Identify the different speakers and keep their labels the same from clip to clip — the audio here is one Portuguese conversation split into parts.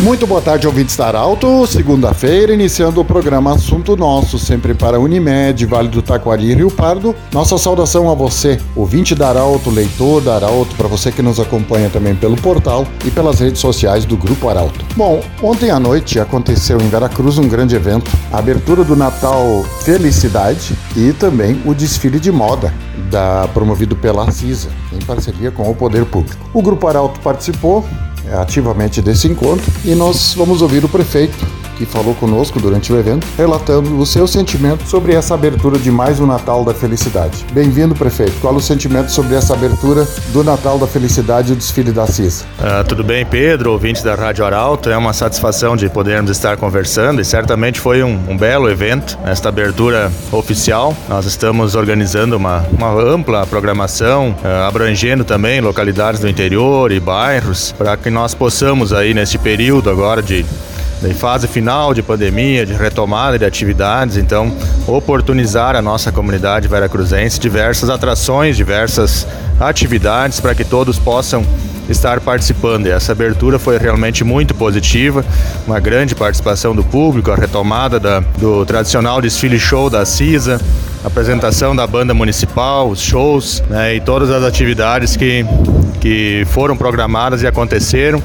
Speaker 1: Muito boa tarde, ouvintes da Arauto. Segunda-feira, iniciando o programa Assunto Nosso, sempre para Unimed, Vale do Taquari e Rio Pardo. Nossa saudação a você, ouvinte da Arauto, leitor da para você que nos acompanha também pelo portal e pelas redes sociais do Grupo Arauto. Bom, ontem à noite aconteceu em Veracruz um grande evento, a abertura do Natal Felicidade e também o desfile de moda da promovido pela CISA, em parceria com o Poder Público. O Grupo Arauto participou, ativamente desse encontro e nós vamos ouvir o prefeito que falou conosco durante o evento, relatando o seu sentimento sobre essa abertura de mais um Natal da Felicidade. Bem-vindo, prefeito. Qual o sentimento sobre essa abertura do Natal da Felicidade e o desfile da CISA?
Speaker 2: Uh, tudo bem, Pedro, ouvinte da Rádio Arauto. É uma satisfação de podermos estar conversando e certamente foi um, um belo evento, esta abertura oficial. Nós estamos organizando uma, uma ampla programação, uh, abrangendo também localidades do interior e bairros, para que nós possamos aí neste período agora de em fase final de pandemia, de retomada de atividades, então oportunizar a nossa comunidade veracruzense diversas atrações, diversas atividades para que todos possam estar participando. E essa abertura foi realmente muito positiva, uma grande participação do público, a retomada da, do tradicional desfile show da CISA, apresentação da banda municipal, os shows né, e todas as atividades que, que foram programadas e aconteceram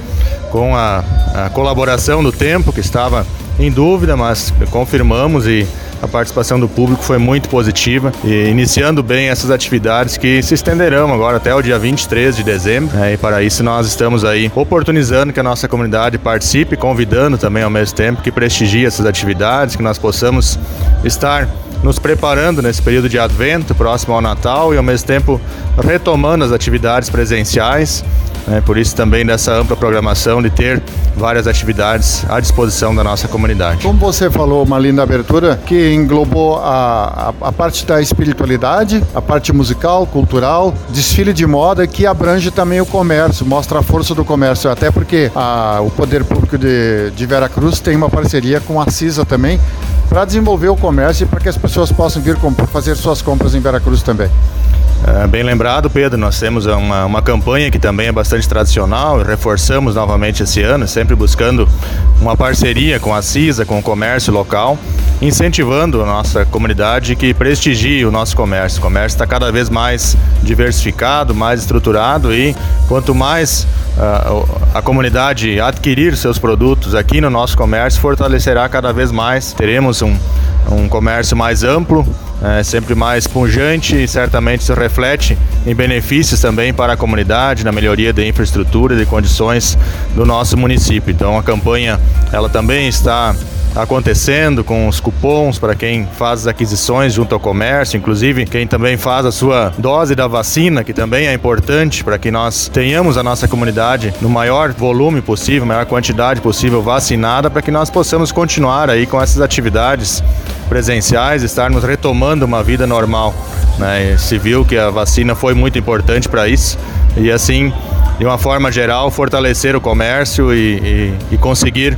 Speaker 2: com a, a colaboração do tempo, que estava em dúvida, mas confirmamos e a participação do público foi muito positiva e iniciando bem essas atividades que se estenderão agora até o dia 23 de dezembro. Né? E para isso nós estamos aí oportunizando que a nossa comunidade participe, convidando também ao mesmo tempo que prestigie essas atividades, que nós possamos estar nos preparando nesse período de advento próximo ao Natal e ao mesmo tempo retomando as atividades presenciais né? Por isso também dessa ampla programação de ter várias atividades à disposição da nossa comunidade.
Speaker 1: Como você falou, uma linda abertura que englobou a, a, a parte da espiritualidade, a parte musical, cultural, desfile de moda que abrange também o comércio, mostra a força do comércio, até porque a, o Poder Público de, de Veracruz tem uma parceria com a CISA também para desenvolver o comércio e para que as pessoas possam vir fazer suas compras em Veracruz também.
Speaker 2: É, bem lembrado, Pedro, nós temos uma, uma campanha que também é bastante tradicional, reforçamos novamente esse ano, sempre buscando uma parceria com a CISA, com o comércio local, incentivando a nossa comunidade que prestigie o nosso comércio. O comércio está cada vez mais diversificado, mais estruturado e quanto mais uh, a comunidade adquirir seus produtos aqui no nosso comércio, fortalecerá cada vez mais. Teremos um, um comércio mais amplo, é, sempre mais pungente e certamente se reflete em benefícios também para a comunidade, na melhoria da infraestrutura e condições do nosso município. Então a campanha ela também está acontecendo com os cupons para quem faz as aquisições junto ao comércio, inclusive quem também faz a sua dose da vacina, que também é importante para que nós tenhamos a nossa comunidade no maior volume possível, maior quantidade possível vacinada, para que nós possamos continuar aí com essas atividades presenciais, estarmos retomando uma vida normal. Né? Se viu que a vacina foi muito importante para isso e assim, de uma forma geral, fortalecer o comércio e, e, e conseguir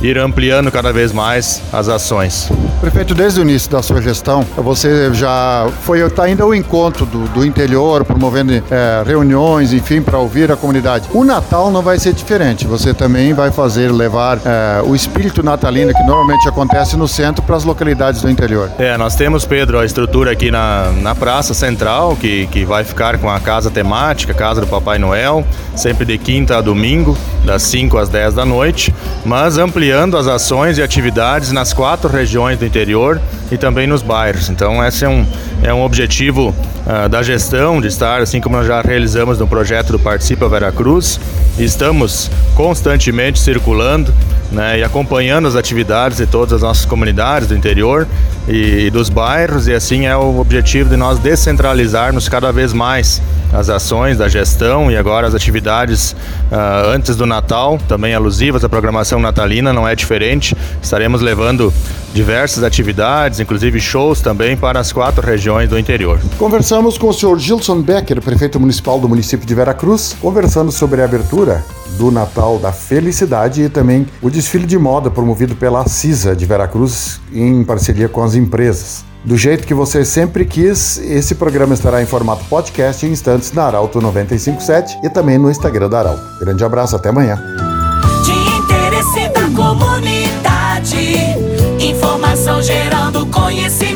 Speaker 2: ir ampliando cada vez mais as ações.
Speaker 1: Prefeito, desde o início da sua gestão, você já foi está indo ao encontro do, do interior, promovendo é, reuniões, enfim, para ouvir a comunidade. O Natal não vai ser diferente. Você também vai fazer levar é, o espírito natalino que normalmente acontece no centro para as localidades do interior.
Speaker 2: É, nós temos, Pedro, a estrutura aqui na, na Praça Central, que, que vai ficar com a casa temática, Casa do Papai Noel, sempre de quinta a domingo, das 5 às 10 da noite, mas ampliando as ações e atividades nas quatro regiões do interior e também nos bairros. Então, esse é um, é um objetivo uh, da gestão de estar, assim como nós já realizamos no projeto do Participa Veracruz, estamos constantemente circulando né, e acompanhando as atividades de todas as nossas comunidades do interior e, e dos bairros, e assim é o objetivo de nós descentralizarmos cada vez mais as ações da gestão e agora as atividades uh, antes do Natal, também alusivas à programação natalina, não é diferente. Estaremos levando diversas atividades, inclusive shows também para as quatro regiões do interior.
Speaker 1: Conversamos com o senhor Gilson Becker, prefeito municipal do município de Veracruz, conversando sobre a abertura do Natal da Felicidade e também o desfile de moda promovido pela CISA de Veracruz em parceria com as empresas. Do jeito que você sempre quis, esse programa estará em formato podcast em instantes na Arauto 957 e também no Instagram da Arauto. Grande abraço, até amanhã.
Speaker 3: De interesse da comunidade, informação gerando conhecimento